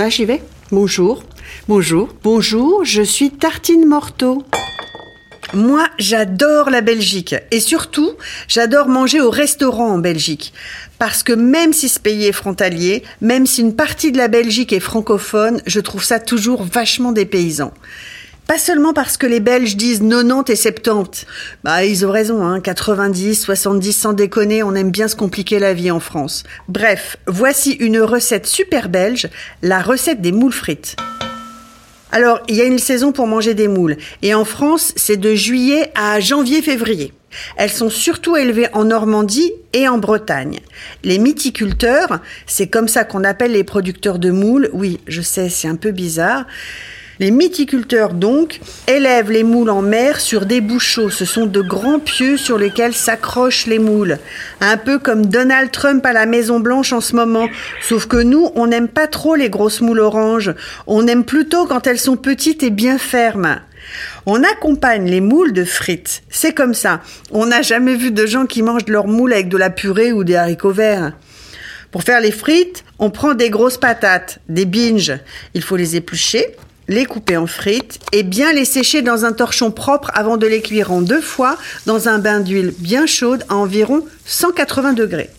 Ah, j'y vais. Bonjour. Bonjour. Bonjour, je suis Tartine Morteau. Moi, j'adore la Belgique et surtout, j'adore manger au restaurant en Belgique. Parce que même si ce pays est frontalier, même si une partie de la Belgique est francophone, je trouve ça toujours vachement dépaysant. Pas seulement parce que les Belges disent 90 et 70. Bah, ils ont raison, hein. 90, 70, sans déconner, on aime bien se compliquer la vie en France. Bref, voici une recette super belge, la recette des moules frites. Alors, il y a une saison pour manger des moules. Et en France, c'est de juillet à janvier-février. Elles sont surtout élevées en Normandie et en Bretagne. Les mythiculteurs, c'est comme ça qu'on appelle les producteurs de moules. Oui, je sais, c'est un peu bizarre. Les mythiculteurs, donc, élèvent les moules en mer sur des bouchots. Ce sont de grands pieux sur lesquels s'accrochent les moules. Un peu comme Donald Trump à la Maison Blanche en ce moment. Sauf que nous, on n'aime pas trop les grosses moules oranges. On aime plutôt quand elles sont petites et bien fermes. On accompagne les moules de frites. C'est comme ça. On n'a jamais vu de gens qui mangent leurs moules avec de la purée ou des haricots verts. Pour faire les frites, on prend des grosses patates, des binges. Il faut les éplucher, les couper en frites et bien les sécher dans un torchon propre avant de les cuire en deux fois dans un bain d'huile bien chaude à environ 180 degrés.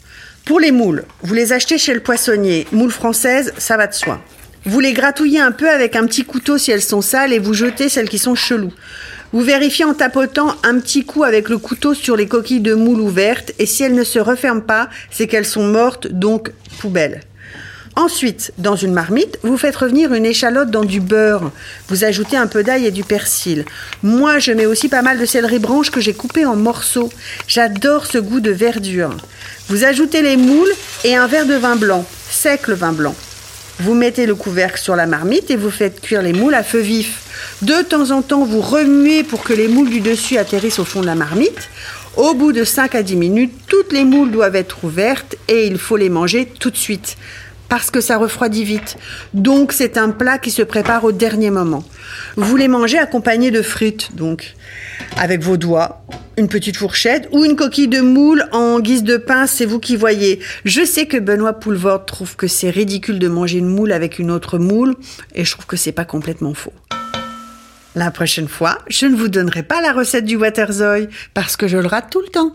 Pour les moules, vous les achetez chez le poissonnier. Moules françaises, ça va de soi. Vous les gratouillez un peu avec un petit couteau si elles sont sales et vous jetez celles qui sont cheloues. Vous vérifiez en tapotant un petit coup avec le couteau sur les coquilles de moules ouvertes et si elles ne se referment pas, c'est qu'elles sont mortes, donc poubelle. Ensuite, dans une marmite, vous faites revenir une échalote dans du beurre. Vous ajoutez un peu d'ail et du persil. Moi, je mets aussi pas mal de céleri branche que j'ai coupé en morceaux. J'adore ce goût de verdure. Vous ajoutez les moules et un verre de vin blanc, sec le vin blanc. Vous mettez le couvercle sur la marmite et vous faites cuire les moules à feu vif. De temps en temps, vous remuez pour que les moules du dessus atterrissent au fond de la marmite. Au bout de 5 à 10 minutes, toutes les moules doivent être ouvertes et il faut les manger tout de suite parce que ça refroidit vite. Donc c'est un plat qui se prépare au dernier moment. Vous les mangez accompagné de frites, donc avec vos doigts, une petite fourchette ou une coquille de moule en guise de pain, c'est vous qui voyez. Je sais que Benoît Poulvord trouve que c'est ridicule de manger une moule avec une autre moule, et je trouve que c'est pas complètement faux. La prochaine fois, je ne vous donnerai pas la recette du Waterzooi parce que je le rate tout le temps.